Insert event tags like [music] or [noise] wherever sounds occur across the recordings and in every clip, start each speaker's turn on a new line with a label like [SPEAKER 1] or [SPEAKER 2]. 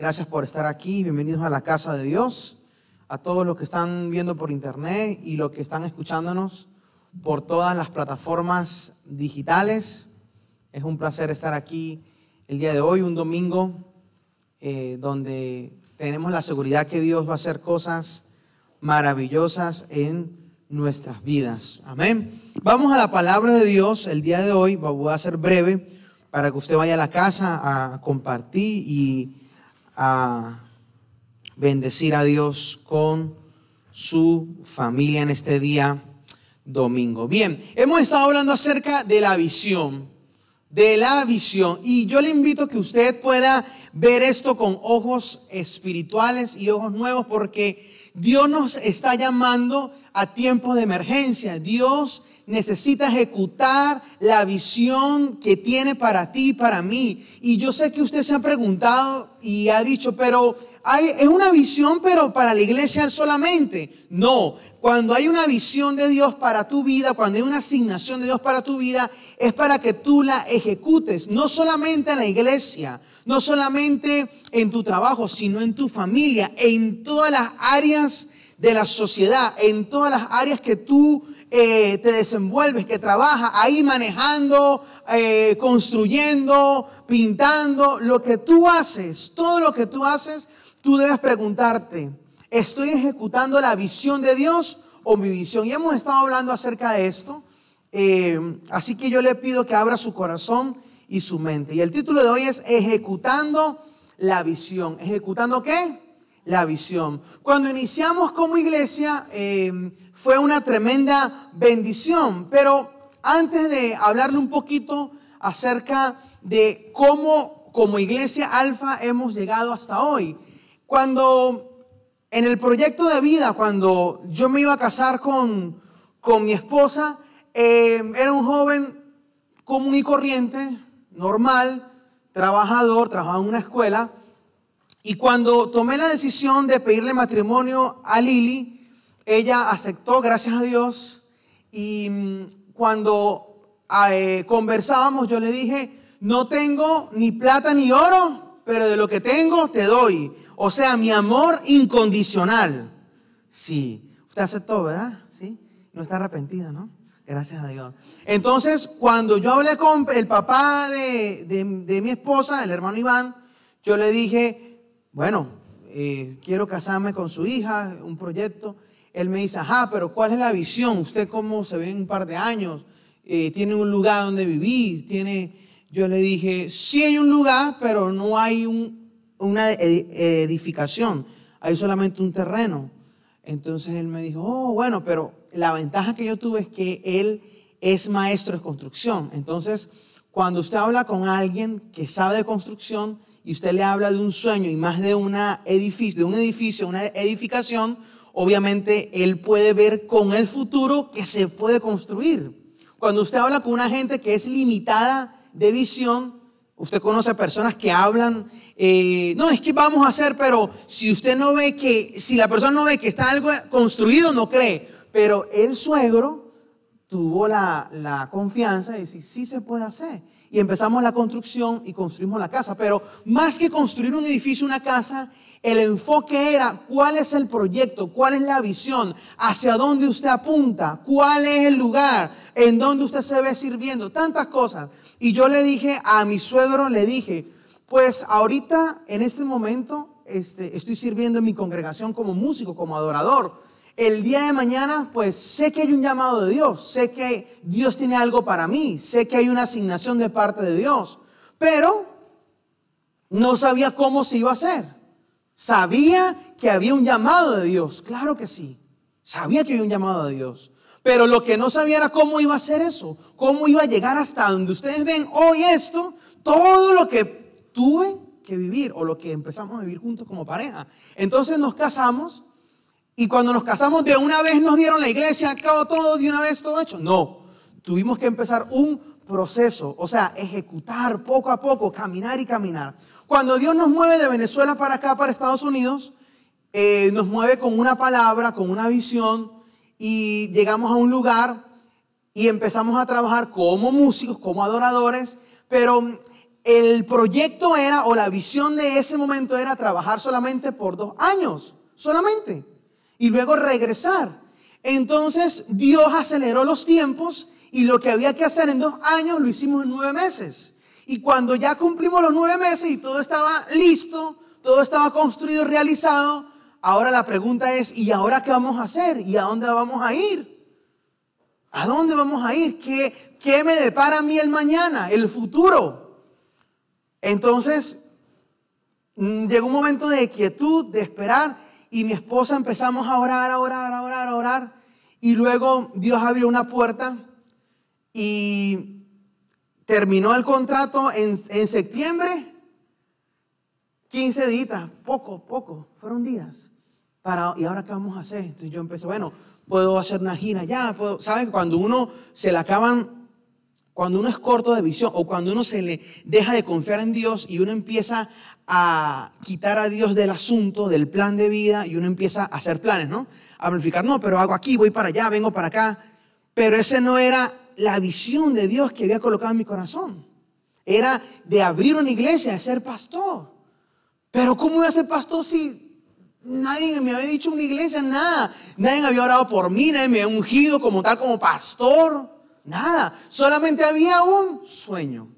[SPEAKER 1] Gracias por estar aquí. Bienvenidos a la casa de Dios. A todos los que están viendo por internet y los que están escuchándonos por todas las plataformas digitales. Es un placer estar aquí el día de hoy, un domingo, eh, donde tenemos la seguridad que Dios va a hacer cosas maravillosas en nuestras vidas. Amén. Vamos a la palabra de Dios el día de hoy. Voy a ser breve para que usted vaya a la casa a compartir y a bendecir a Dios con su familia en este día domingo. Bien, hemos estado hablando acerca de la visión, de la visión, y yo le invito a que usted pueda ver esto con ojos espirituales y ojos nuevos, porque Dios nos está llamando a tiempos de emergencia. Dios necesita ejecutar la visión que tiene para ti y para mí. Y yo sé que usted se ha preguntado y ha dicho, pero hay, es una visión, pero para la iglesia solamente. No, cuando hay una visión de Dios para tu vida, cuando hay una asignación de Dios para tu vida, es para que tú la ejecutes, no solamente en la iglesia, no solamente en tu trabajo, sino en tu familia, en todas las áreas de la sociedad, en todas las áreas que tú eh, te desenvuelves, que trabajas ahí manejando, eh, construyendo, pintando, lo que tú haces, todo lo que tú haces, tú debes preguntarte, ¿estoy ejecutando la visión de Dios o mi visión? Y hemos estado hablando acerca de esto, eh, así que yo le pido que abra su corazón y su mente. Y el título de hoy es Ejecutando la visión. ¿Ejecutando qué? La visión. Cuando iniciamos como iglesia, fue una tremenda bendición. Pero antes de hablarle un poquito acerca de cómo como iglesia alfa hemos llegado hasta hoy. Cuando en el proyecto de vida, cuando yo me iba a casar con, con mi esposa, eh, era un joven común y corriente, normal, trabajador, trabajaba en una escuela. Y cuando tomé la decisión de pedirle matrimonio a Lili, ella aceptó, gracias a Dios, y mm, cuando eh, conversábamos yo le dije, no tengo ni plata ni oro, pero de lo que tengo te doy. O sea, mi amor incondicional. Sí, usted aceptó, ¿verdad? Sí, no está arrepentida, ¿no? Gracias a Dios. Entonces, cuando yo hablé con el papá de, de, mi esposa, el hermano Iván, yo le dije, bueno, eh, quiero casarme con su hija, un proyecto él me dice, ajá, pero ¿cuál es la visión? ¿Usted cómo se ve en un par de años? Eh, ¿Tiene un lugar donde vivir? ¿Tiene... Yo le dije, sí hay un lugar, pero no hay una edificación, hay solamente un terreno. Entonces él me dijo, oh, bueno, pero la ventaja que yo tuve es que él es maestro de construcción. Entonces, cuando usted habla con alguien que sabe de construcción y usted le habla de un sueño y más de, una edificio, de un edificio, una edificación, obviamente él puede ver con el futuro que se puede construir. Cuando usted habla con una gente que es limitada de visión, usted conoce a personas que hablan, eh, no, es que vamos a hacer, pero si usted no ve que, si la persona no ve que está algo construido, no cree. Pero el suegro tuvo la, la confianza de decir, sí se puede hacer. Y empezamos la construcción y construimos la casa. Pero más que construir un edificio, una casa, el enfoque era cuál es el proyecto, cuál es la visión, hacia dónde usted apunta, cuál es el lugar, en dónde usted se ve sirviendo, tantas cosas. Y yo le dije a mi suegro, le dije, pues ahorita, en este momento, este, estoy sirviendo en mi congregación como músico, como adorador. El día de mañana, pues sé que hay un llamado de Dios, sé que Dios tiene algo para mí, sé que hay una asignación de parte de Dios, pero no sabía cómo se iba a hacer. Sabía que había un llamado de Dios, claro que sí. Sabía que había un llamado de Dios. Pero lo que no sabía era cómo iba a hacer eso, cómo iba a llegar hasta donde ustedes ven hoy esto, todo lo que tuve que vivir o lo que empezamos a vivir juntos como pareja. Entonces nos casamos y cuando nos casamos de una vez nos dieron la iglesia, acabó todo de una vez todo hecho. No, tuvimos que empezar un proceso, o sea, ejecutar poco a poco, caminar y caminar. Cuando Dios nos mueve de Venezuela para acá, para Estados Unidos, eh, nos mueve con una palabra, con una visión, y llegamos a un lugar y empezamos a trabajar como músicos, como adoradores, pero el proyecto era, o la visión de ese momento era trabajar solamente por dos años, solamente, y luego regresar. Entonces Dios aceleró los tiempos y lo que había que hacer en dos años lo hicimos en nueve meses. Y cuando ya cumplimos los nueve meses y todo estaba listo, todo estaba construido realizado, ahora la pregunta es, ¿y ahora qué vamos a hacer? ¿Y a dónde vamos a ir? ¿A dónde vamos a ir? ¿Qué, qué me depara a mí el mañana, el futuro? Entonces, mm, llegó un momento de quietud, de esperar, y mi esposa empezamos a orar, a orar, a orar, a orar, y luego Dios abrió una puerta y terminó el contrato en, en septiembre, 15 días, poco, poco, fueron días. Para, ¿Y ahora qué vamos a hacer? Entonces yo empecé, bueno, puedo hacer una gira ya, puedo, ¿saben? Cuando uno se le acaban, cuando uno es corto de visión o cuando uno se le deja de confiar en Dios y uno empieza a quitar a Dios del asunto, del plan de vida y uno empieza a hacer planes, ¿no? A planificar, no, pero hago aquí, voy para allá, vengo para acá. Pero ese no era la visión de Dios que había colocado en mi corazón. Era de abrir una iglesia, de ser pastor. Pero ¿cómo voy a ser pastor si nadie me había dicho una iglesia? Nada. Nadie había orado por mí, nadie me había ungido como tal, como pastor. Nada. Solamente había un sueño.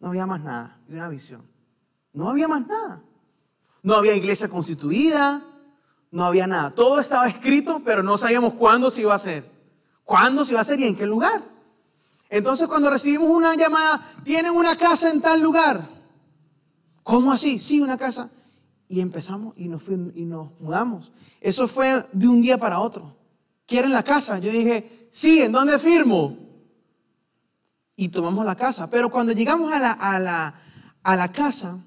[SPEAKER 1] No había más nada. Y una visión. No había más nada. No había iglesia constituida. No había nada. Todo estaba escrito, pero no sabíamos cuándo se iba a hacer. ¿Cuándo se iba a hacer y en qué lugar? Entonces cuando recibimos una llamada, tienen una casa en tal lugar. ¿Cómo así? Sí, una casa. Y empezamos y nos, y nos mudamos. Eso fue de un día para otro. ¿Quieren la casa? Yo dije, sí, ¿en dónde firmo? Y tomamos la casa. Pero cuando llegamos a la, a la, a la casa,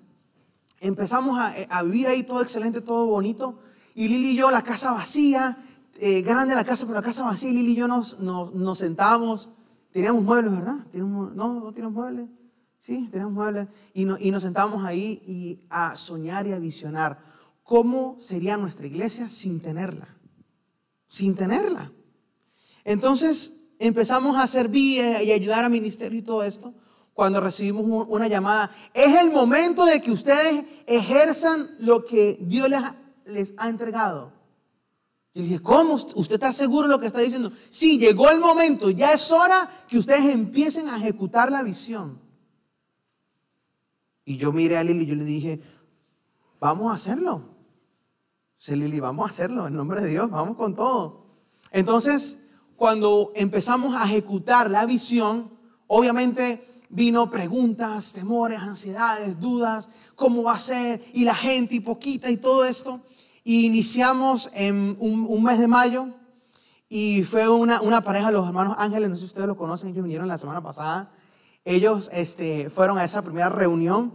[SPEAKER 1] empezamos a, a, vivir ahí todo excelente, todo bonito. Y Lili y yo, la casa vacía, eh, grande la casa, pero la casa vacía. Lili y yo nos, nos, nos sentábamos. Teníamos muebles, ¿verdad? ¿Teníamos, no, no teníamos muebles. Sí, teníamos muebles. Y, y nos sentábamos ahí y a soñar y a visionar cómo sería nuestra iglesia sin tenerla. Sin tenerla. Entonces empezamos a servir y ayudar al ministerio y todo esto. Cuando recibimos una llamada, es el momento de que ustedes ejerzan lo que Dios les, les ha entregado. Y dije, ¿cómo? ¿Usted está seguro de lo que está diciendo? Sí, llegó el momento, ya es hora que ustedes empiecen a ejecutar la visión. Y yo miré a Lili y yo le dije, vamos a hacerlo. Sí, Lili, vamos a hacerlo, en nombre de Dios, vamos con todo. Entonces, cuando empezamos a ejecutar la visión, obviamente vino preguntas, temores, ansiedades, dudas, cómo va a ser, y la gente, y poquita, y todo esto. Y iniciamos en un, mes de mayo, y fue una, una pareja, los hermanos Ángeles, no sé si ustedes lo conocen, ellos vinieron la semana pasada ellos este, fueron a esa primera reunión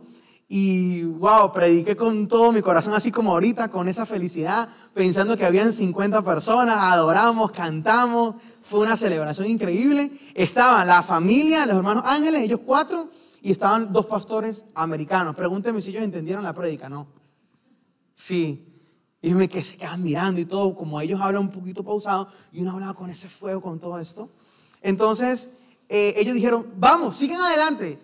[SPEAKER 1] y wow, prediqué con todo mi corazón, así como ahorita, con esa felicidad, pensando que habían 50 personas, adoramos, cantamos, fue una celebración increíble. Estaban la familia, los hermanos Ángeles, ellos cuatro, y estaban dos pastores americanos. Pregúntenme si ellos entendieron la prédica, ¿no? Sí. Y me que se quedan mirando y todo, como ellos hablan un poquito pausado, y uno hablaba con ese fuego, con todo esto. Entonces, eh, ellos dijeron, vamos, siguen adelante.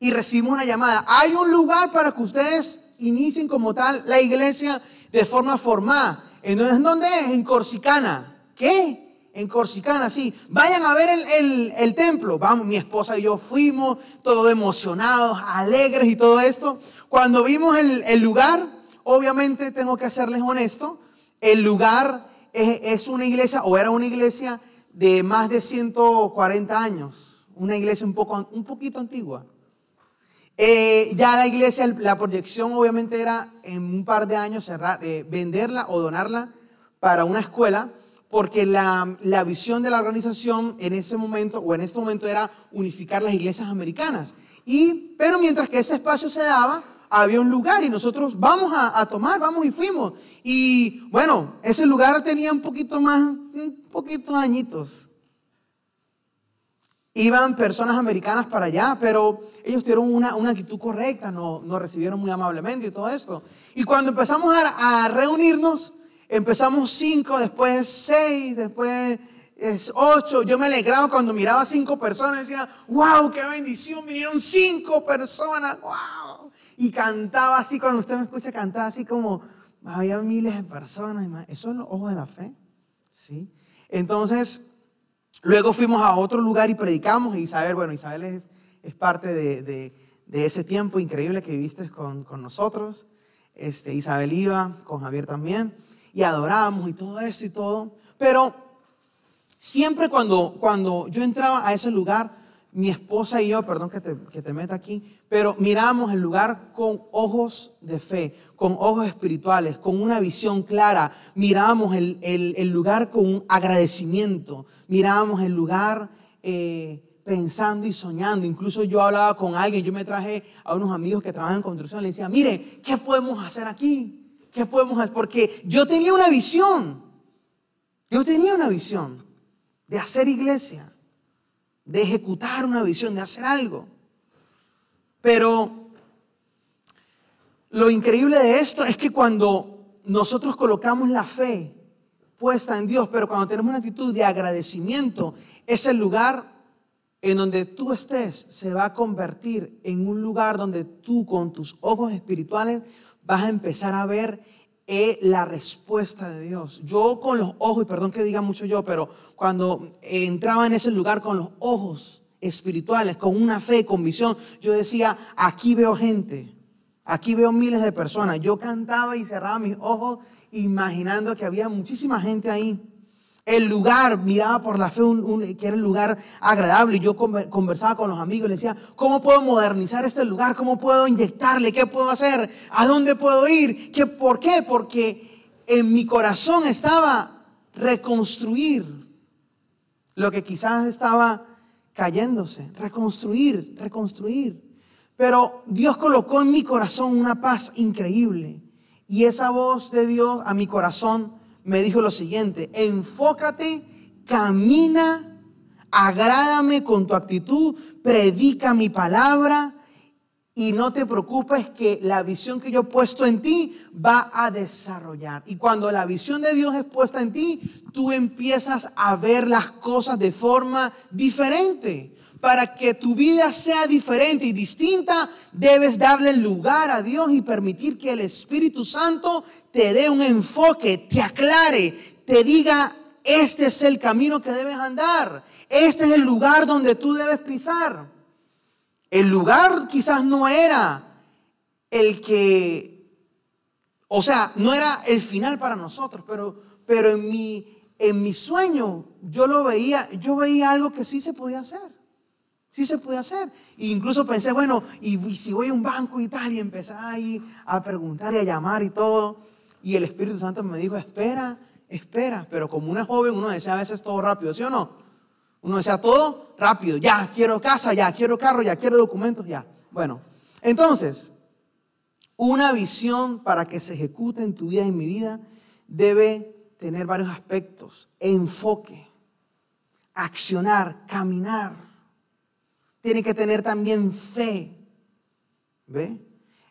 [SPEAKER 1] Y recibimos una llamada. Hay un lugar para que ustedes inicien como tal la iglesia de forma formada. ¿En dónde es? En Corsicana. ¿Qué? En Corsicana, sí. Vayan a ver el, el, templo. Vamos, mi esposa y yo fuimos, todos emocionados, alegres y todo esto. Cuando vimos el, el lugar, obviamente tengo que serles honesto, el lugar es, una iglesia o era una iglesia de más de 140 años, una iglesia un, poco, un poquito antigua. Eh, ya la iglesia, la proyección obviamente era en un par de años cerrar, eh, venderla o donarla para una escuela, porque la, la, visión de la organización en ese momento o en este momento era unificar las iglesias americanas. Y, pero mientras que ese espacio se daba, había un lugar y nosotros vamos a, tomar, vamos y fuimos. Y bueno, ese lugar tenía un poquito más, un poquito añitos. Iban personas americanas para allá, pero ellos tuvieron una, una actitud correcta, nos, nos, recibieron muy amablemente y todo esto. Y cuando empezamos a, a reunirnos, empezamos cinco, después seis, después es ocho. Yo me alegraba cuando miraba cinco personas decía, wow, qué bendición, vinieron cinco personas, wow. Y cantaba así, cuando usted me escucha cantar así como, había miles de personas. Eso es los ojos de la fe. ¿sí? Entonces, luego fuimos a otro lugar y predicamos. Y Isabel, bueno, Isabel es, es parte de, de, de, ese tiempo increíble que viviste con, con nosotros. Este, Isabel iba, con Javier también. Y adorábamos y todo eso y todo. Pero Siempre cuando, cuando yo entraba a ese lugar, mi esposa y yo, perdón que te, que te meta aquí, pero mirábamos el lugar con ojos de fe, con ojos espirituales, con una visión clara. Mirábamos el, el, lugar con un agradecimiento, mirábamos el lugar eh, pensando y soñando. Incluso yo hablaba con alguien, yo me traje a unos amigos que trabajan en construcción, le decía, mire, ¿qué podemos hacer aquí? ¿Qué podemos hacer? Porque yo tenía una visión. Yo tenía una visión de hacer iglesia, de ejecutar una visión, de hacer algo. Pero lo increíble de esto es que cuando nosotros colocamos la fe puesta en Dios, pero cuando tenemos una actitud de agradecimiento, ese lugar en donde tú estés se va a convertir en un lugar donde tú con tus ojos espirituales vas a empezar a ver es la respuesta de Dios. Yo con los ojos, y perdón que diga mucho yo, pero cuando entraba en ese lugar con los ojos espirituales, con una fe, con visión, yo decía, aquí veo gente, aquí veo miles de personas. Yo cantaba y cerraba mis ojos imaginando que había muchísima gente ahí el lugar, miraba por la fe que era el lugar agradable. Y yo conversaba con los amigos y les decía, ¿cómo puedo modernizar este lugar? ¿Cómo puedo inyectarle? ¿Qué puedo hacer? ¿A dónde puedo ir? ¿Qué, ¿Por qué? Porque en mi corazón estaba reconstruir lo que quizás estaba cayéndose. Reconstruir, reconstruir. Pero Dios colocó en mi corazón una paz increíble. Y esa voz de Dios a mi corazón me dijo lo siguiente, enfócate, camina, agrádame con tu actitud, predica mi palabra y no te preocupes que la visión que yo he puesto en ti va a desarrollar. Y cuando la visión de Dios es puesta en ti, tú empiezas a ver las cosas de forma diferente para que tu vida sea diferente y distinta, debes darle lugar a Dios y permitir que el Espíritu Santo te dé un enfoque, te aclare, te diga, este es el camino que debes andar, este es el lugar donde tú debes pisar. El lugar quizás no era el que, o sea, no era el final para nosotros, pero, pero en, mi, en mi sueño yo lo veía, yo veía algo que sí se podía hacer. Sí se puede hacer. E incluso pensé, bueno, y, si voy a un banco y tal, y empecé ahí a preguntar y a llamar y todo. Y el Espíritu Santo me dijo, espera, espera. Pero como una joven, uno desea a veces todo rápido, ¿sí o no? Uno desea todo rápido. Ya, quiero casa, ya, quiero carro, ya, quiero documentos, ya. Bueno, entonces, una visión para que se ejecute en tu vida y en mi vida debe tener varios aspectos. Enfoque, accionar, caminar tiene que tener también fe. ¿Ve?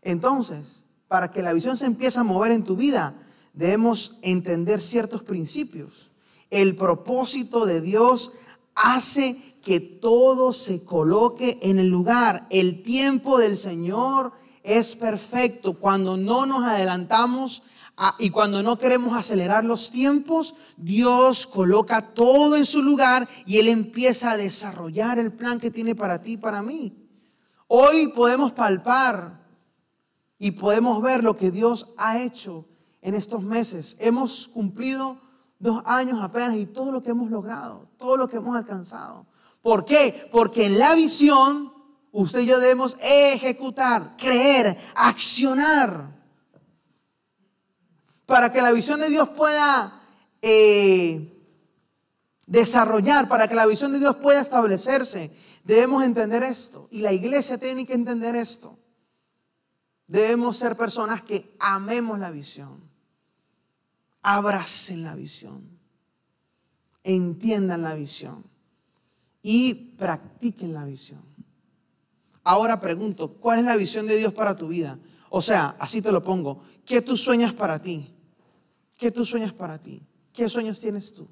[SPEAKER 1] Entonces, para que la visión se empiece a mover en tu vida, debemos entender ciertos principios. El propósito de Dios hace que todo se coloque en el lugar. El tiempo del Señor es perfecto. Cuando no nos adelantamos y cuando no queremos acelerar los tiempos, Dios coloca todo en su lugar y Él empieza a desarrollar el plan que tiene para ti y para mí. Hoy podemos palpar y podemos ver lo que Dios ha hecho en estos meses. Hemos cumplido dos años apenas y todo lo que hemos logrado, todo lo que hemos alcanzado. ¿Por qué? Porque en la visión usted y yo debemos ejecutar, creer, accionar para que la visión de Dios pueda eh, desarrollar, para que la visión de Dios pueda establecerse, debemos entender esto. Y la iglesia tiene que entender esto. Debemos ser personas que amemos la visión, abracen la visión, entiendan la visión y practiquen la visión. Ahora pregunto, ¿cuál es la visión de Dios para tu vida? O sea, así te lo pongo, ¿qué tú sueñas para ti? ¿Qué tú sueñas para ti? ¿Qué sueños tienes tú?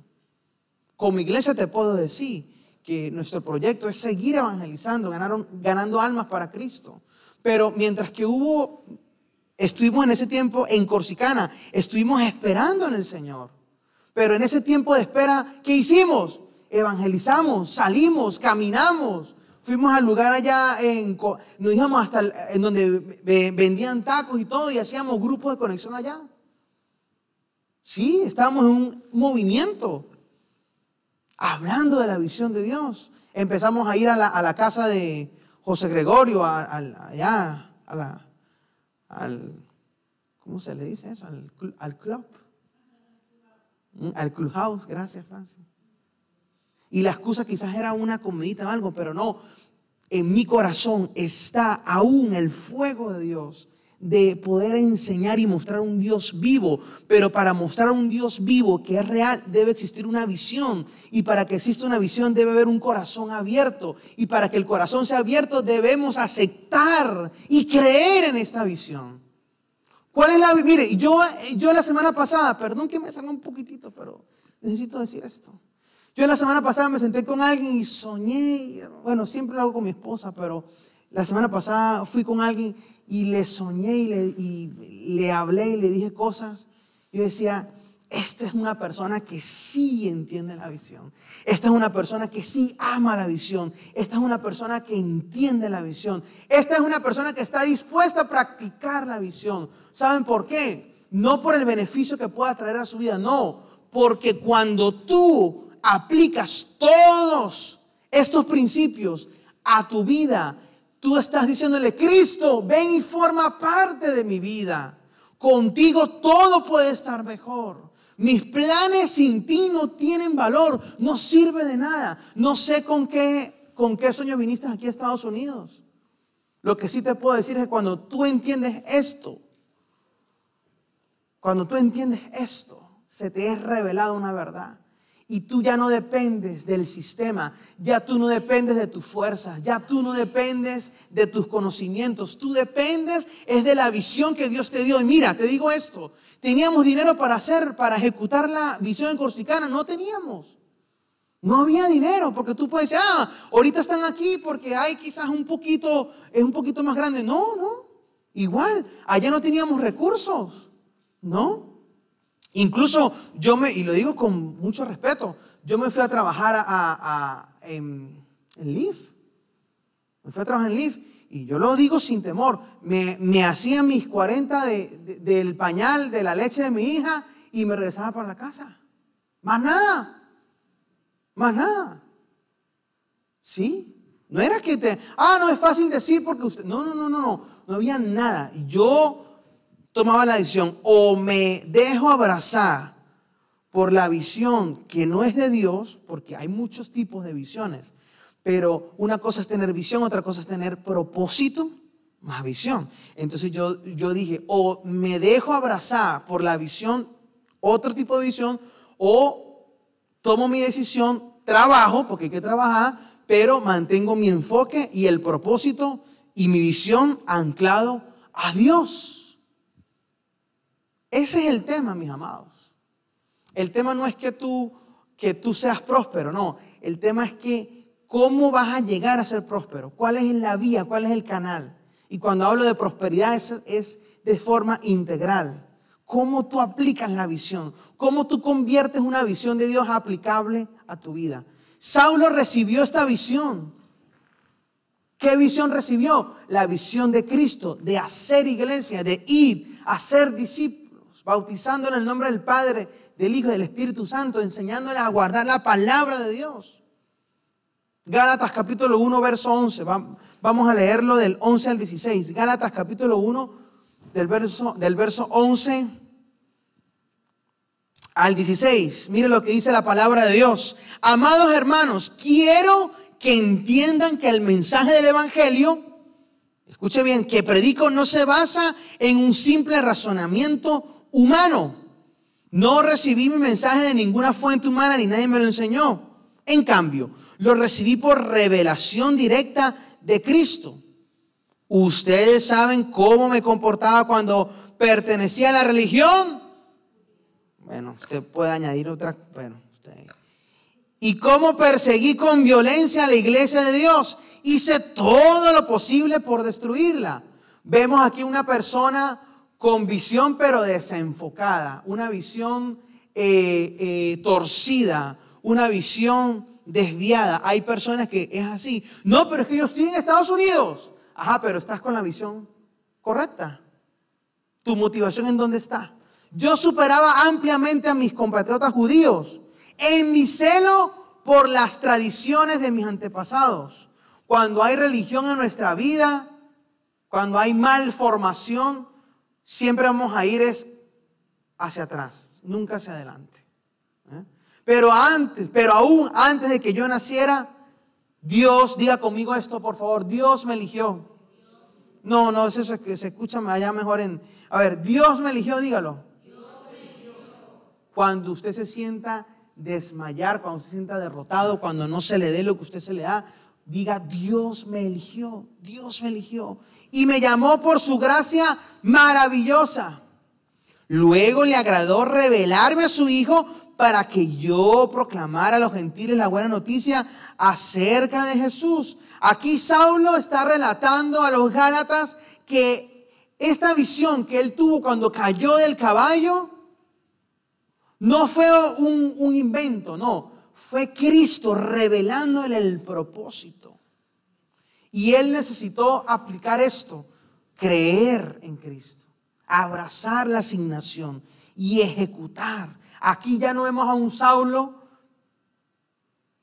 [SPEAKER 1] Como iglesia te puedo decir que nuestro proyecto es seguir evangelizando, ganando almas para Cristo. Pero mientras que hubo, estuvimos en ese tiempo en Corsicana, estuvimos esperando en el Señor. Pero en ese tiempo de espera, ¿qué hicimos? Evangelizamos, salimos, caminamos. Fuimos al lugar allá, en, nos íbamos hasta en donde vendían tacos y todo y hacíamos grupos de conexión allá. Sí, estábamos en un movimiento hablando de la visión de Dios. Empezamos a ir a la, casa de José Gregorio, allá, a la, al, ¿cómo se le dice eso? Al, club. Mm, al clubhouse, gracias Francia. Y la excusa quizás era una comidita o algo, pero no. En mi corazón está aún el fuego de Dios de poder enseñar y mostrar un Dios vivo, pero para mostrar un Dios vivo que es real debe existir una visión y para que exista una visión debe haber un corazón abierto y para que el corazón sea abierto debemos aceptar y creer en esta visión. ¿Cuál es la Mire, yo, yo la semana pasada, perdón que me salga un poquitito, pero necesito decir esto. Yo la semana pasada me senté con alguien y soñé, bueno, siempre lo hago con mi esposa, pero la semana pasada fui con alguien y le soñé y le, hablé y le dije cosas. Yo decía, esta es una persona que sí entiende la visión. Esta es una persona que sí ama la visión. Esta es una persona que entiende la visión. Esta es una persona que está dispuesta a practicar la visión. ¿Saben por qué? No por el beneficio que pueda traer a su vida, no. Porque cuando tú aplicas todos estos principios a tu vida, Tú estás diciéndole, Cristo, ven y forma parte de mi vida. Contigo todo puede estar mejor. Mis planes sin ti no tienen valor, no sirve de nada. No sé con qué, con qué sueño viniste aquí a Estados Unidos. Lo que sí te puedo decir es que cuando tú entiendes esto, cuando tú entiendes esto, se te es revelada una verdad y tú ya no dependes del sistema, ya tú no dependes de tus fuerzas, ya tú no dependes de tus conocimientos, tú dependes es de la visión que Dios te dio. Y mira, te digo esto, teníamos dinero para hacer, para ejecutar la visión en Corsicana, no teníamos. No había dinero, porque tú puedes decir, ah, ahorita están aquí porque hay quizás un poquito, es un poquito más grande. No, no, igual, allá no teníamos recursos, ¿no? Incluso yo me, y lo digo con mucho respeto, yo me fui a trabajar a, en, en Leaf. Me fui a trabajar en Leaf y yo lo digo sin temor. Me, me hacía mis 40 del pañal, de la leche de mi hija y me regresaba para la casa. Más nada. Más nada. ¿Sí? No era que te, ah, no es fácil decir porque usted, no, no, no, no, no, no había nada. Yo tomaba la decisión o me dejo abrazar por la visión que no es de Dios, porque hay muchos tipos de visiones, pero una cosa es tener visión, otra cosa es tener propósito más visión. Entonces yo, yo dije, o me dejo abrazar por la visión, otro tipo de visión, o tomo mi decisión, trabajo, porque hay que trabajar, pero mantengo mi enfoque y el propósito y mi visión anclado a Dios. Ese es el tema, mis amados. El tema no es que tú, que tú seas próspero, no. El tema es que cómo vas a llegar a ser próspero. ¿Cuál es la vía? ¿Cuál es el canal? Y cuando hablo de prosperidad es, es de forma integral. ¿Cómo tú aplicas la visión? ¿Cómo tú conviertes una visión de Dios aplicable a tu vida? Saulo recibió esta visión. ¿Qué visión recibió? La visión de Cristo, de hacer iglesia, de ir, a ser discípulos bautizando en el nombre del Padre, del Hijo y del Espíritu Santo, enseñándoles a guardar la palabra de Dios. Gálatas capítulo 1, verso 11. Vamos a leerlo del 11 al 16. Gálatas capítulo 1, del verso, del verso 11 al 16. Mire lo que dice la palabra de Dios. Amados hermanos, quiero que entiendan que el mensaje del Evangelio, escuche bien, que predico no se basa en un simple razonamiento humano. No recibí mi mensaje de ninguna fuente humana ni nadie me lo enseñó. En cambio, lo recibí por revelación directa de Cristo. Ustedes saben cómo me comportaba cuando pertenecía a la religión. Bueno, usted puede añadir otra. Bueno, usted. y cómo perseguí con violencia a la iglesia de Dios. Hice todo lo posible por destruirla. Vemos aquí una persona con visión pero desenfocada, una visión eh, eh, torcida, una visión desviada. Hay personas que es así. No, pero es que yo estoy en Estados Unidos. Ajá, pero estás con la visión correcta. ¿Tu motivación en dónde está? Yo superaba ampliamente a mis compatriotas judíos en mi celo por las tradiciones de mis antepasados. Cuando hay religión en nuestra vida, cuando hay malformación, siempre vamos a ir es hacia atrás, nunca hacia adelante. ¿eh? Pero antes, pero aún antes de que yo naciera, Dios, diga conmigo esto, por favor, Dios me eligió. No, no, eso es que se escucha allá mejor en... A ver, Dios me eligió, dígalo. Cuando usted se sienta desmayar, cuando usted se sienta derrotado, cuando no se le dé lo que usted se le da, diga, Dios me eligió, Dios me eligió. Y me llamó por su gracia maravillosa. Luego le agradó revelarme a su Hijo para que yo proclamara a los gentiles la buena noticia acerca de Jesús. Aquí Saulo está relatando a los Gálatas que esta visión que él tuvo cuando cayó del caballo no fue un, invento, no, fue Cristo revelándole el propósito. Y él necesitó aplicar esto, creer en Cristo, abrazar la asignación y ejecutar. Aquí ya no vemos a un Saulo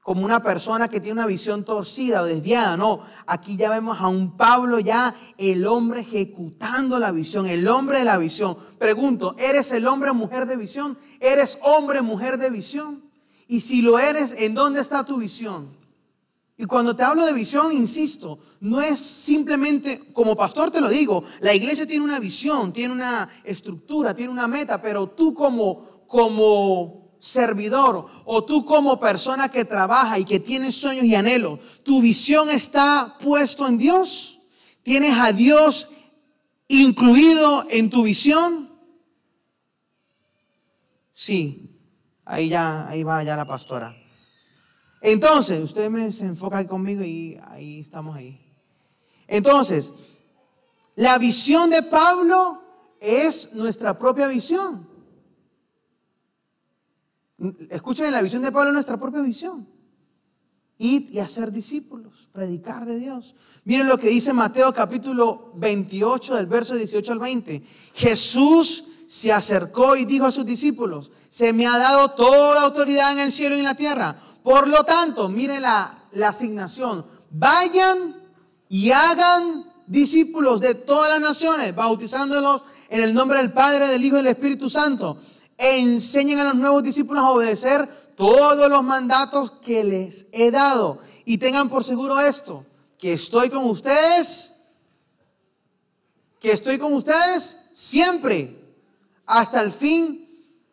[SPEAKER 1] como una persona que tiene una visión torcida o desviada. No, aquí ya vemos a un Pablo ya, el hombre ejecutando la visión, el hombre de la visión. Pregunto, ¿eres el hombre o mujer de visión? ¿Eres hombre o mujer de visión? Y si lo eres, ¿en dónde está tu visión? Y cuando te hablo de visión, insisto, no es simplemente, como pastor te lo digo, la iglesia tiene una visión, tiene una estructura, tiene una meta, pero tú como, como servidor o tú como persona que trabaja y que tiene sueños y anhelos, tu visión está puesto en Dios. ¿Tienes a Dios incluido en tu visión? Sí, ahí ya, ahí va ya la pastora. Entonces, usted me se enfoca conmigo y ahí estamos ahí. Entonces, la visión de Pablo es nuestra propia visión. Escuchen la visión de Pablo, nuestra propia visión. Ir y hacer discípulos, predicar de Dios. Miren lo que dice Mateo capítulo 28 del verso 18 al 20. Jesús se acercó y dijo a sus discípulos, se me ha dado toda autoridad en el cielo y en la tierra. Por lo tanto, miren la, asignación, vayan y hagan discípulos de todas las naciones, bautizándolos en el nombre del Padre, del Hijo y del Espíritu Santo enseñen a los nuevos discípulos a obedecer todos los mandatos que les he dado. Y tengan por seguro esto, que estoy con ustedes, que estoy con ustedes siempre, hasta el fin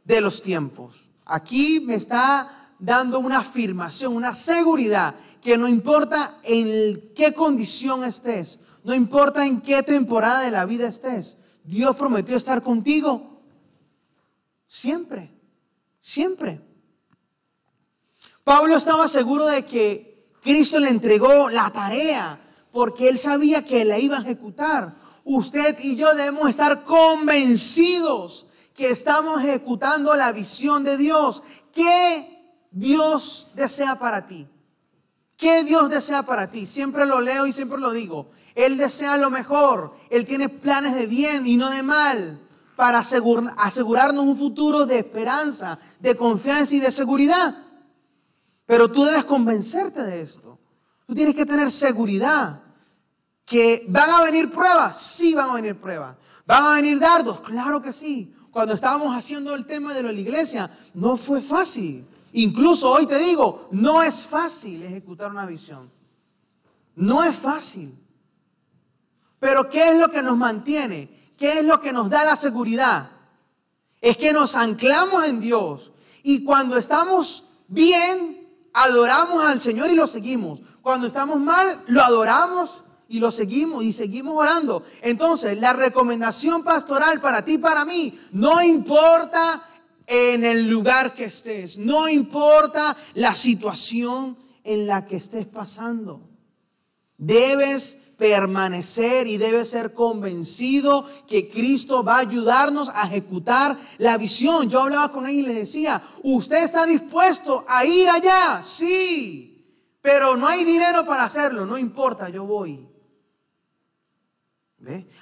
[SPEAKER 1] de los tiempos. Aquí me está dando una afirmación, una seguridad, que no importa en qué condición estés, no importa en qué temporada de la vida estés, Dios prometió estar contigo Siempre, siempre. Pablo estaba seguro de que Cristo le entregó la tarea porque él sabía que la iba a ejecutar. Usted y yo debemos estar convencidos que estamos ejecutando la visión de Dios. ¿Qué Dios desea para ti? ¿Qué Dios desea para ti? Siempre lo leo y siempre lo digo. Él desea lo mejor. Él tiene planes de bien y no de mal para asegurarnos un futuro de esperanza, de confianza y de seguridad. Pero tú debes convencerte de esto. Tú tienes que tener seguridad. ¿Que van a venir pruebas? Sí van a venir pruebas. ¿Van a venir dardos? Claro que sí. Cuando estábamos haciendo el tema de la iglesia, no fue fácil. Incluso hoy te digo, no es fácil ejecutar una visión. No es fácil. Pero ¿qué es lo que nos mantiene? ¿Qué es lo que nos da la seguridad? Es que nos anclamos en Dios y cuando estamos bien, adoramos al Señor y lo seguimos. Cuando estamos mal, lo adoramos y lo seguimos y seguimos orando. Entonces, la recomendación pastoral para ti para mí, no importa en el lugar que estés. No importa la situación en la que estés pasando. Debes permanecer y debes ser convencido que Cristo va a ayudarnos a ejecutar la visión. Yo hablaba con él y le decía, ¿usted está dispuesto a ir allá? Sí, pero no hay dinero para hacerlo, no importa, yo voy.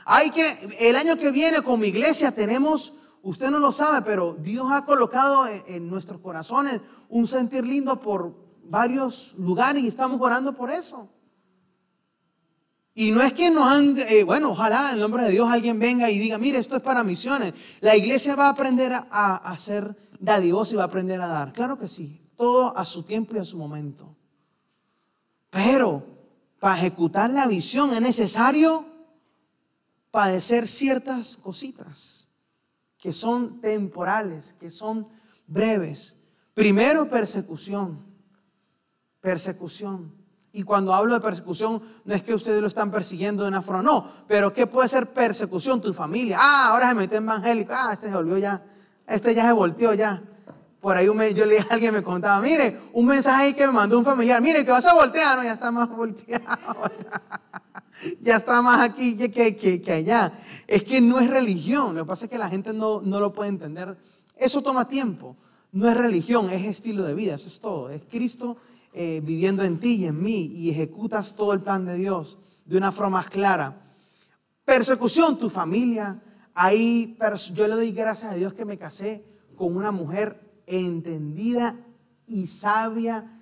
[SPEAKER 1] Hay que, el año que viene con mi iglesia tenemos Usted no lo sabe, pero Dios ha colocado en, nuestros corazones un sentir lindo por varios lugares y estamos orando por eso. Y no es que nos han, eh, bueno, ojalá en nombre de Dios alguien venga y diga, mire, esto es para misiones. La iglesia va a aprender a, a, ser dadivosa y va a aprender a dar. Claro que sí, todo a su tiempo y a su momento. Pero para ejecutar la visión es necesario padecer ciertas cositas que son temporales, que son breves. Primero, persecución. Persecución. Y cuando hablo de persecución, no es que ustedes lo están persiguiendo de una forma, no. Pero ¿qué puede ser persecución? Tu familia. Ah, ahora se mete evangélico. Ah, este se volvió ya. Este ya se volteó ya. Por ahí yo le alguien me contaba, mire, un mensaje ahí que me mandó un familiar, mire, que vas a voltear, no, ya está más volteado. [laughs] [laughs] ya está más aquí que, que, que allá. Es que no es religión, lo que pasa es que la gente no, lo puede entender. Eso toma tiempo. No es religión, es estilo de vida, eso es todo. Es Cristo eh, viviendo en ti y en mí y ejecutas todo el plan de Dios de una forma más clara. Persecución, tu familia. Ahí yo le doy gracias a Dios que me casé con una mujer entendida y sabia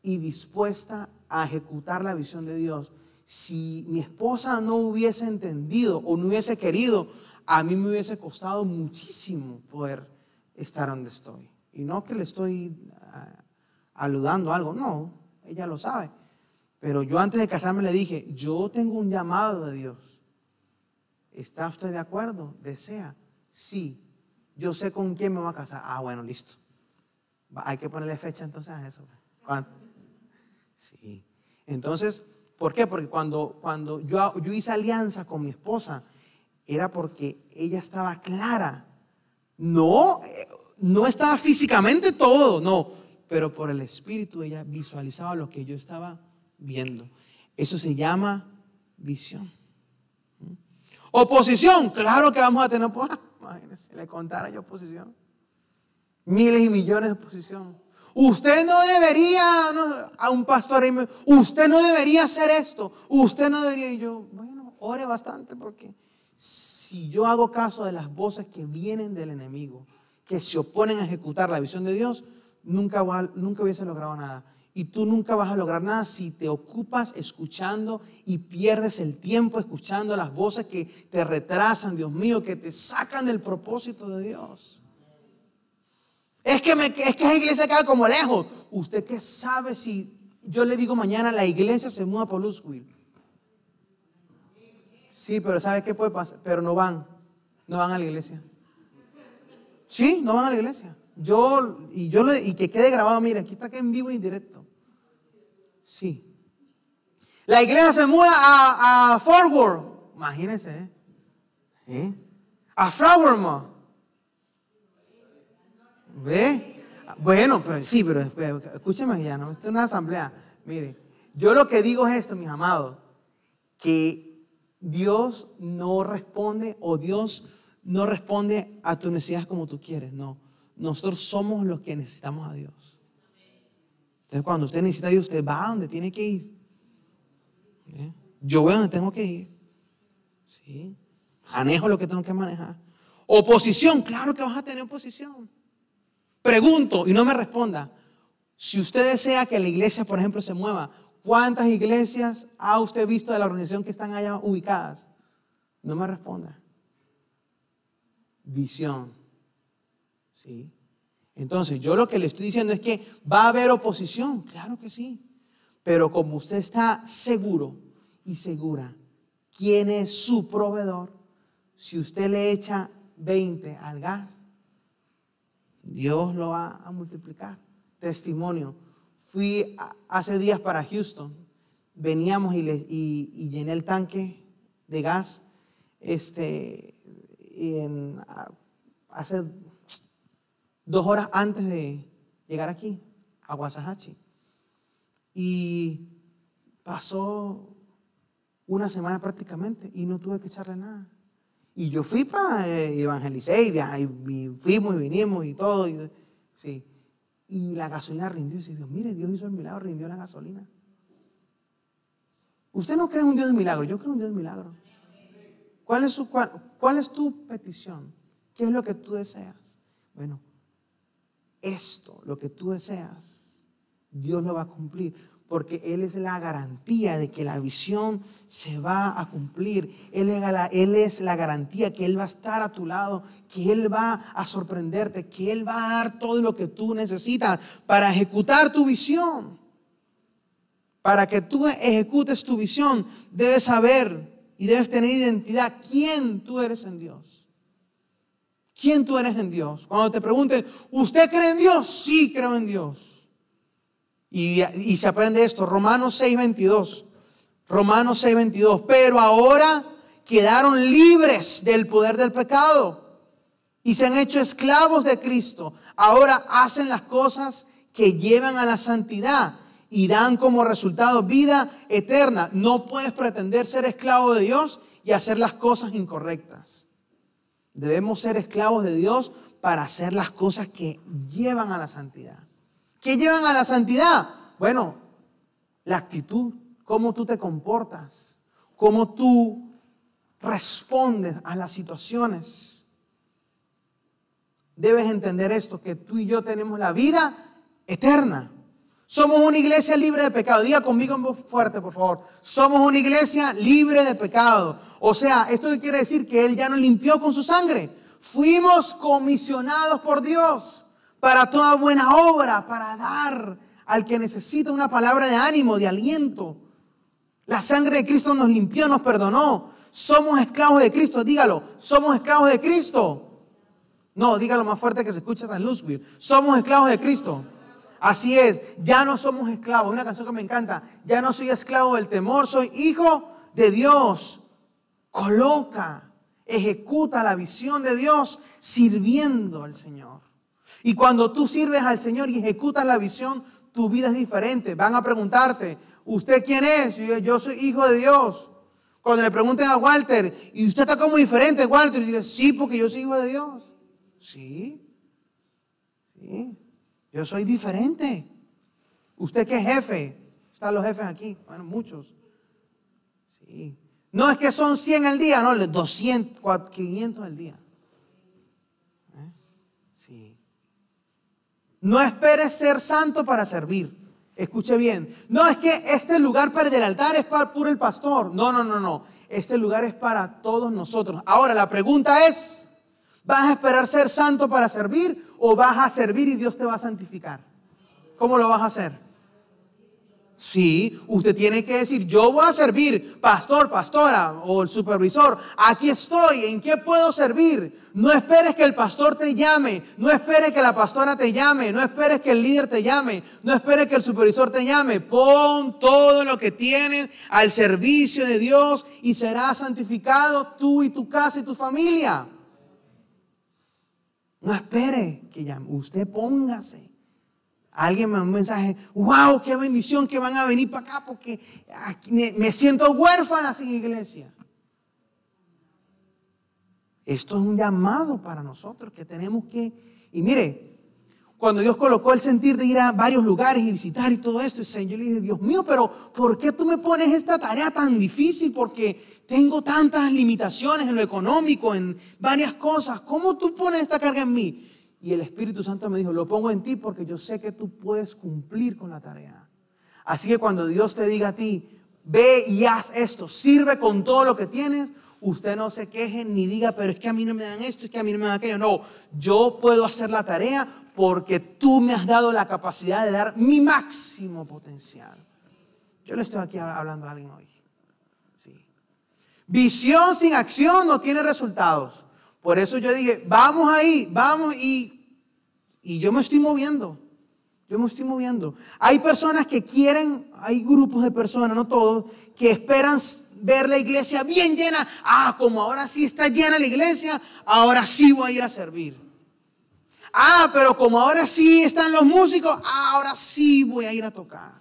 [SPEAKER 1] y dispuesta a ejecutar la visión de Dios si mi esposa no hubiese entendido o no hubiese querido, a mí me hubiese costado muchísimo poder estar donde estoy. Y no que le estoy uh, aludando algo, no, ella lo sabe. Pero yo antes de casarme le dije, yo tengo un llamado de Dios. ¿Está usted de acuerdo? ¿Desea? Sí. Yo sé con quién me voy a casar. Ah, bueno, listo. Hay que ponerle fecha entonces a eso. ¿Cuánto? Sí. Entonces, ¿Por qué? Porque cuando, cuando yo, yo hice alianza con mi esposa, era porque ella estaba clara. No, eh, no estaba físicamente todo, no, pero por el espíritu ella visualizaba lo que yo estaba viendo. Eso se llama visión. ¿Mm? Oposición, claro que vamos a tener, [laughs] pues, imagínense, le contara yo oposición. Miles y millones de oposición. Usted no debería, a un pastor, usted no debería hacer esto, usted no debería. Y yo, bueno, ore bastante porque si yo hago caso de las voces que vienen del enemigo, que se oponen a ejecutar la visión de Dios, nunca, nunca hubiese logrado nada. Y tú nunca vas a lograr nada si te ocupas escuchando y pierdes el tiempo escuchando las voces que te retrasan, Dios mío, que te sacan del propósito de Dios. Es que, es que esa iglesia queda como lejos. ¿Usted qué sabe si yo le digo mañana la iglesia se muda por Louisville? Sí, pero ¿sabe qué puede pasar? Pero no van. No van a la iglesia. Sí, no van a la iglesia. Yo, y yo y que quede grabado, mire, aquí está en vivo y en directo. Sí. La iglesia se muda a, Forward. Imagínense, ¿eh? ¿Eh? A Flowermont. ¿Ve? Bueno, pero sí, pero escúcheme ya, ¿no? Esto es una asamblea. Mire, yo lo que digo es esto, mis amados, que Dios no responde o Dios no responde a tus necesidades como tú quieres, no. Nosotros somos los que necesitamos a Dios. Entonces, cuando usted necesita a Dios, usted va a donde tiene que ir. Yo a donde tengo que ir. ¿Sí? Manejo lo que tengo que manejar. Oposición, claro que vas a tener oposición. Pregunto y no me responda. Si usted desea que la iglesia, por ejemplo, se mueva, ¿cuántas iglesias ha usted visto de la organización que están allá ubicadas? No me responda. Visión. ¿Sí? Entonces, yo lo que le estoy diciendo es que va a haber oposición, claro que sí. Pero como usted está seguro y segura quién es su proveedor, si usted le echa 20 al gas, Dios lo va a multiplicar. Testimonio. Fui hace días para Houston. Veníamos y, llené el tanque de gas. Este, en, hace dos horas antes de llegar aquí, a Wasahachi. Y pasó una semana prácticamente y no tuve que echarle nada. Y yo fui para eh, evangelicé y, fuimos y vinimos y todo. Y, sí. y la gasolina rindió. Y Dios, mire, Dios hizo el milagro, rindió la gasolina. Usted no cree en un Dios de milagro, yo creo en un Dios de milagro. ¿Cuál es, su, cuál es tu petición? ¿Qué es lo que tú deseas? Bueno, esto, lo que tú deseas, Dios lo va a cumplir porque Él es la garantía de que la visión se va a cumplir. Él es, la, él es, la, garantía que Él va a estar a tu lado, que Él va a sorprenderte, que Él va a dar todo lo que tú necesitas para ejecutar tu visión. Para que tú ejecutes tu visión, debes saber y debes tener identidad quién tú eres en Dios. ¿Quién tú eres en Dios? Cuando te pregunten, ¿usted cree en Dios? Sí, creo en Dios. Y, se aprende esto, Romanos 6:22. Romanos 6:22. Pero ahora quedaron libres del poder del pecado y se han hecho esclavos de Cristo. Ahora hacen las cosas que llevan a la santidad y dan como resultado vida eterna. No puedes pretender ser esclavo de Dios y hacer las cosas incorrectas. Debemos ser esclavos de Dios para hacer las cosas que llevan a la santidad. ¿Qué llevan a la santidad? Bueno, la actitud, cómo tú te comportas, cómo tú respondes a las situaciones. Debes entender esto, que tú y yo tenemos la vida eterna. Somos una iglesia libre de pecado. Diga conmigo en voz fuerte, por favor. Somos una iglesia libre de pecado. O sea, esto quiere decir que Él ya nos limpió con su sangre. Fuimos comisionados por Dios para toda buena obra, para dar al que necesita una palabra de ánimo, de aliento. La sangre de Cristo nos limpió, nos perdonó. Somos esclavos de Cristo, dígalo, somos esclavos de Cristo. No, dígalo más fuerte que se escucha en Louisville. Somos esclavos de Cristo. Así es, ya no somos esclavos. Una canción que me encanta. Ya no soy esclavo del temor, soy hijo de Dios. Coloca, ejecuta la visión de Dios sirviendo al Señor. Y cuando tú sirves al Señor y ejecutas la visión, tu vida es diferente. Van a preguntarte, ¿usted quién es? Yo, soy hijo de Dios. Cuando le pregunten a Walter, ¿y usted está como diferente, Walter? Y dice, sí, porque yo soy hijo de Dios. Sí, sí, yo soy diferente. ¿Usted qué jefe? Están los jefes aquí, bueno, muchos. Sí. No es que son 100 al día, no, 200, 500 al día. No esperes ser santo para servir. Escuche bien. No es que este lugar para el altar es para puro el pastor. No, no, no, no. Este lugar es para todos nosotros. Ahora la pregunta es, ¿vas a esperar ser santo para servir o vas a servir y Dios te va a santificar? ¿Cómo lo vas a hacer? Sí, usted tiene que decir, yo voy a servir, pastor, pastora o el supervisor, aquí estoy, ¿en qué puedo servir? No esperes que el pastor te llame, no esperes que la pastora te llame, no esperes que el líder te llame, no esperes que el supervisor te llame. Pon todo lo que tienes al servicio de Dios y serás santificado tú y tu casa y tu familia. No espere que llame, usted póngase. Alguien me da un mensaje, wow, qué bendición que van a venir para acá porque me siento huérfana sin iglesia. Esto es un llamado para nosotros que tenemos que... Y mire, cuando Dios colocó el sentir de ir a varios lugares y visitar y todo esto, yo le dije, Dios mío, pero ¿por qué tú me pones esta tarea tan difícil? Porque tengo tantas limitaciones en lo económico, en varias cosas. ¿Cómo tú pones esta carga en mí? Y el Espíritu Santo me dijo, lo pongo en ti porque yo sé que tú puedes cumplir con la tarea. Así que cuando Dios te diga a ti, ve y haz esto, sirve con todo lo que tienes, usted no se queje ni diga, pero es que a mí no me dan esto, es que a mí no me dan aquello. No, yo puedo hacer la tarea porque tú me has dado la capacidad de dar mi máximo potencial. Yo le estoy aquí hablando a alguien hoy. Visión sin acción no tiene resultados. Por eso yo dije, vamos ahí, vamos y, y yo me estoy moviendo. Yo me estoy moviendo. Hay personas que quieren, hay grupos de personas, no todos, que esperan ver la iglesia bien llena. Ah, como ahora sí está llena la iglesia, ahora sí voy a ir a servir. Ah, pero como ahora sí están los músicos, ahora sí voy a ir a tocar.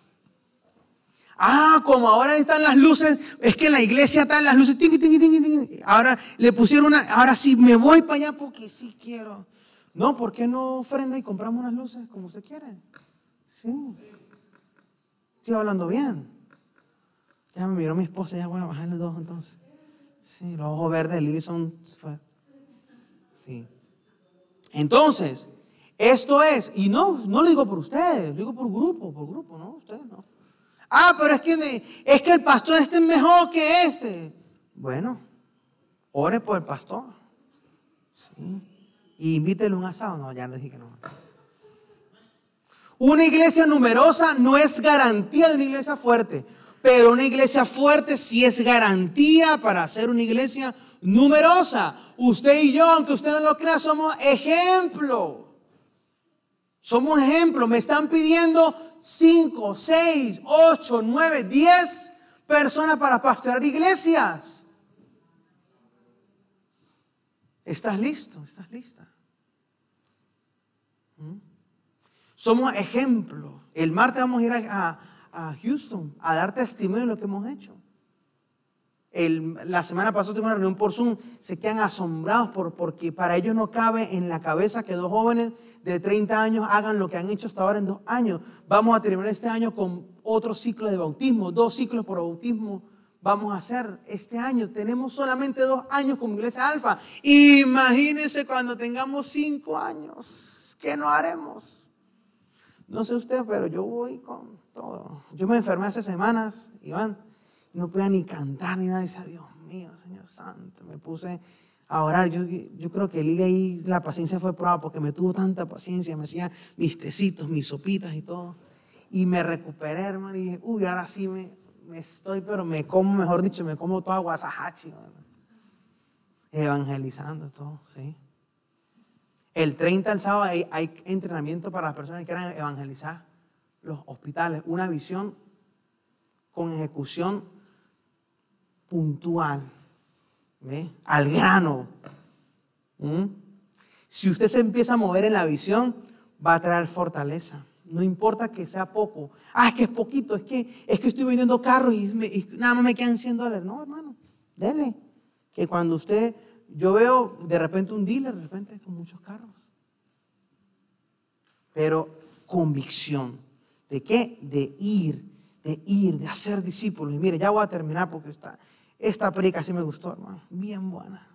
[SPEAKER 1] Ah, como ahora están las luces, es que en la iglesia están las luces, ahora le pusieron una, ahora sí me voy para allá porque sí quiero. No, ¿por qué no ofrenda y compramos unas luces como usted quiere? Sí. Estoy hablando bien. Ya me miró mi esposa, ya voy a bajarle dos entonces. Sí, los ojos verdes de son... Sí. Entonces, esto es, y no, no lo digo por ustedes, lo digo por grupo, por grupo, ¿no? Ustedes no. Ah, pero es que, es que el pastor este es mejor que este. Bueno, ore por el pastor. Sí. Y invítele un asado. No, ya le dije que no. Una iglesia numerosa no es garantía de una iglesia fuerte, pero una iglesia fuerte sí es garantía para ser una iglesia numerosa. Usted y yo, aunque usted no lo crea, somos ejemplo. Somos ejemplo. Me están pidiendo 5, 6, 8, 9, 10 personas para pastorear iglesias. ¿Estás listo? ¿Estás lista? ¿Mm? Somos ejemplo. El martes vamos a ir a, Houston a dar testimonio de lo que hemos hecho. la semana pasada tuvimos una reunión por Zoom, se quedan asombrados por, porque para ellos no cabe en la cabeza que dos jóvenes de 30 años hagan lo que han hecho hasta ahora en dos años. Vamos a terminar este año con otro ciclo de bautismo, dos ciclos por bautismo vamos a hacer este año. Tenemos solamente dos años como Iglesia Alfa. Imagínense cuando tengamos cinco años, ¿qué no haremos? No sé usted, pero yo voy con todo. Yo me enfermé hace semanas, Iván, no podía ni cantar ni nada. Dice, Dios mío, Señor Santo, me puse a orar. Yo, creo que Lilia ahí la paciencia fue prueba porque me tuvo tanta paciencia, me hacía mis tecitos, mis sopitas y todo. Y me recuperé, hermano, y dije, uy, ahora sí me, me estoy, pero me como, mejor dicho, me como toda guasahachi, evangelizando todo, ¿sí? El 30 el sábado hay, hay, entrenamiento para las personas que quieran evangelizar los hospitales, una visión con ejecución puntual al grano. ¿Mm? Si usted se empieza a mover en la visión, va a traer fortaleza. No importa que sea poco. Ah, es que es poquito, es que, es que estoy vendiendo carros y, nada más me quedan 100 dólares. No, hermano, dele. Que cuando usted, yo veo de repente un dealer, de repente con muchos carros. Pero convicción. ¿De qué? De ir, de ir, de hacer discípulos. Y mire, ya voy a terminar porque esta predica sí me gustó, hermano. Bien buena.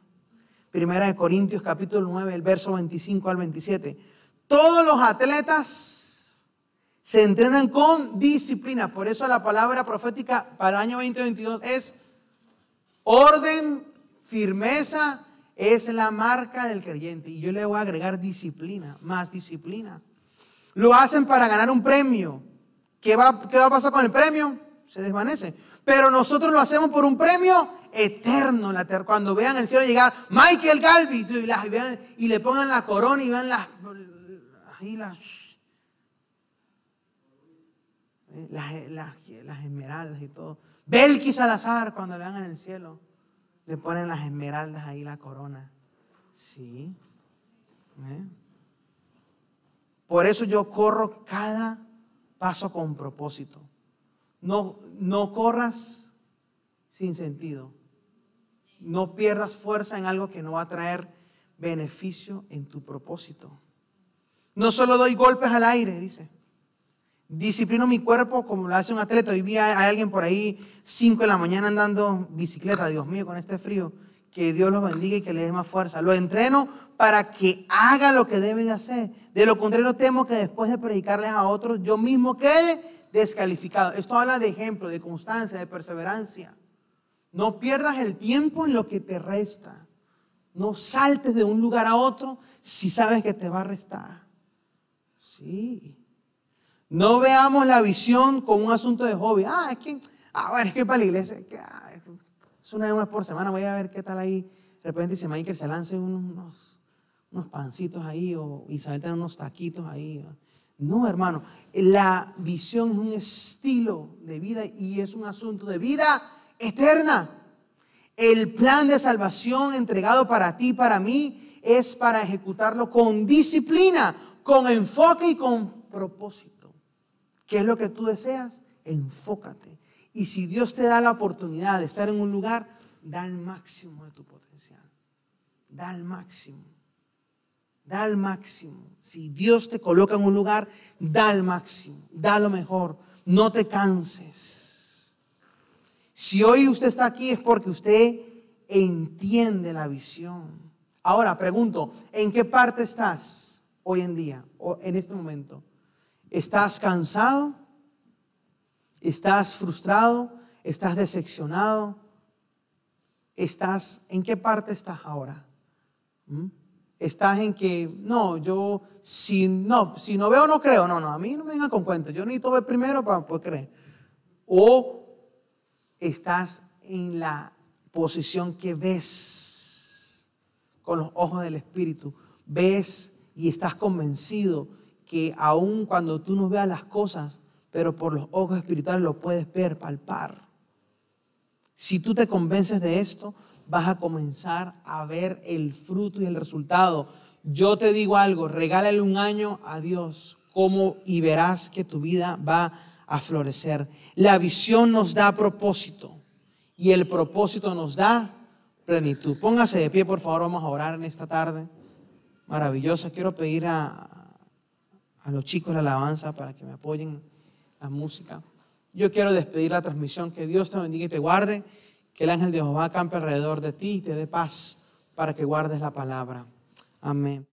[SPEAKER 1] Primera de Corintios capítulo 9, el verso 25 al 27. Todos los atletas se entrenan con disciplina. Por eso la palabra profética para el año 2022 es orden, firmeza, es la marca del creyente. Y yo le voy a agregar disciplina, más disciplina. Lo hacen para ganar un premio. ¿Qué va, qué va a pasar con el premio? Se desvanece. Pero nosotros lo hacemos por un premio eterno. Cuando vean el cielo llegar Michael Galvis y, le pongan la corona y vean las, las, las, esmeraldas y todo. Belki Salazar, cuando le vean en el cielo, le ponen las esmeraldas ahí, la corona. Sí. ¿Eh? Por eso yo corro cada paso con propósito. No, no corras sin sentido. No pierdas fuerza en algo que no va a traer beneficio en tu propósito. No solo doy golpes al aire, dice. Disciplino mi cuerpo como lo hace un atleta. Hoy vi a, alguien por ahí 5 de la mañana andando bicicleta. Dios mío, con este frío. Que Dios los bendiga y que le dé más fuerza. Lo entreno para que haga lo que debe de hacer. De lo contrario, temo que después de predicarles a otros, yo mismo quede descalificado. Esto habla de ejemplo, de constancia, de perseverancia. No pierdas el tiempo en lo que te resta. No saltes de un lugar a otro si sabes que te va a restar. Sí. No veamos la visión como un asunto de hobby. Ah, es que, ah, bueno, es que para la iglesia, ah, es una vez por semana, voy a ver qué tal ahí. De repente dice Michael, se lance unos, unos pancitos ahí o Isabel tiene unos taquitos ahí. No, hermano, la visión es un estilo de vida y es un asunto de vida eterna. El plan de salvación entregado para ti, para mí, es para ejecutarlo con disciplina, con enfoque y con propósito. ¿Qué es lo que tú deseas? Enfócate. Y si Dios te da la oportunidad de estar en un lugar, da el máximo de tu potencial. Da el máximo. Da el máximo. Si Dios te coloca en un lugar, da el máximo. Da lo mejor. No te canses. Si hoy usted está aquí es porque usted entiende la visión. Ahora pregunto, ¿en qué parte estás hoy en día, o en este momento? ¿Estás cansado? ¿Estás frustrado? ¿Estás decepcionado? ¿Estás en qué parte estás ahora? ¿Mm? ¿Estás en que no, yo si no, si no veo no creo? No, no, a mí no me vengan con cuentos. Yo necesito ver primero para poder creer. O estás en la posición que ves con los ojos del Espíritu. Ves y estás convencido que aun cuando tú no veas las cosas, pero por los ojos espirituales lo puedes ver, palpar. Si tú te convences de esto, vas a comenzar a ver el fruto y el resultado. Yo te digo algo, regálale un año a Dios, como y verás que tu vida va a florecer. La visión nos da propósito y el propósito nos da plenitud. Póngase de pie, por favor, vamos a orar en esta tarde maravillosa. Quiero pedir a, a los chicos de la alabanza para que me apoyen la música. Yo quiero despedir la transmisión. Que Dios te bendiga y te guarde. Que el ángel de Jehová campe alrededor de ti y te dé paz para que guardes la palabra. Amén.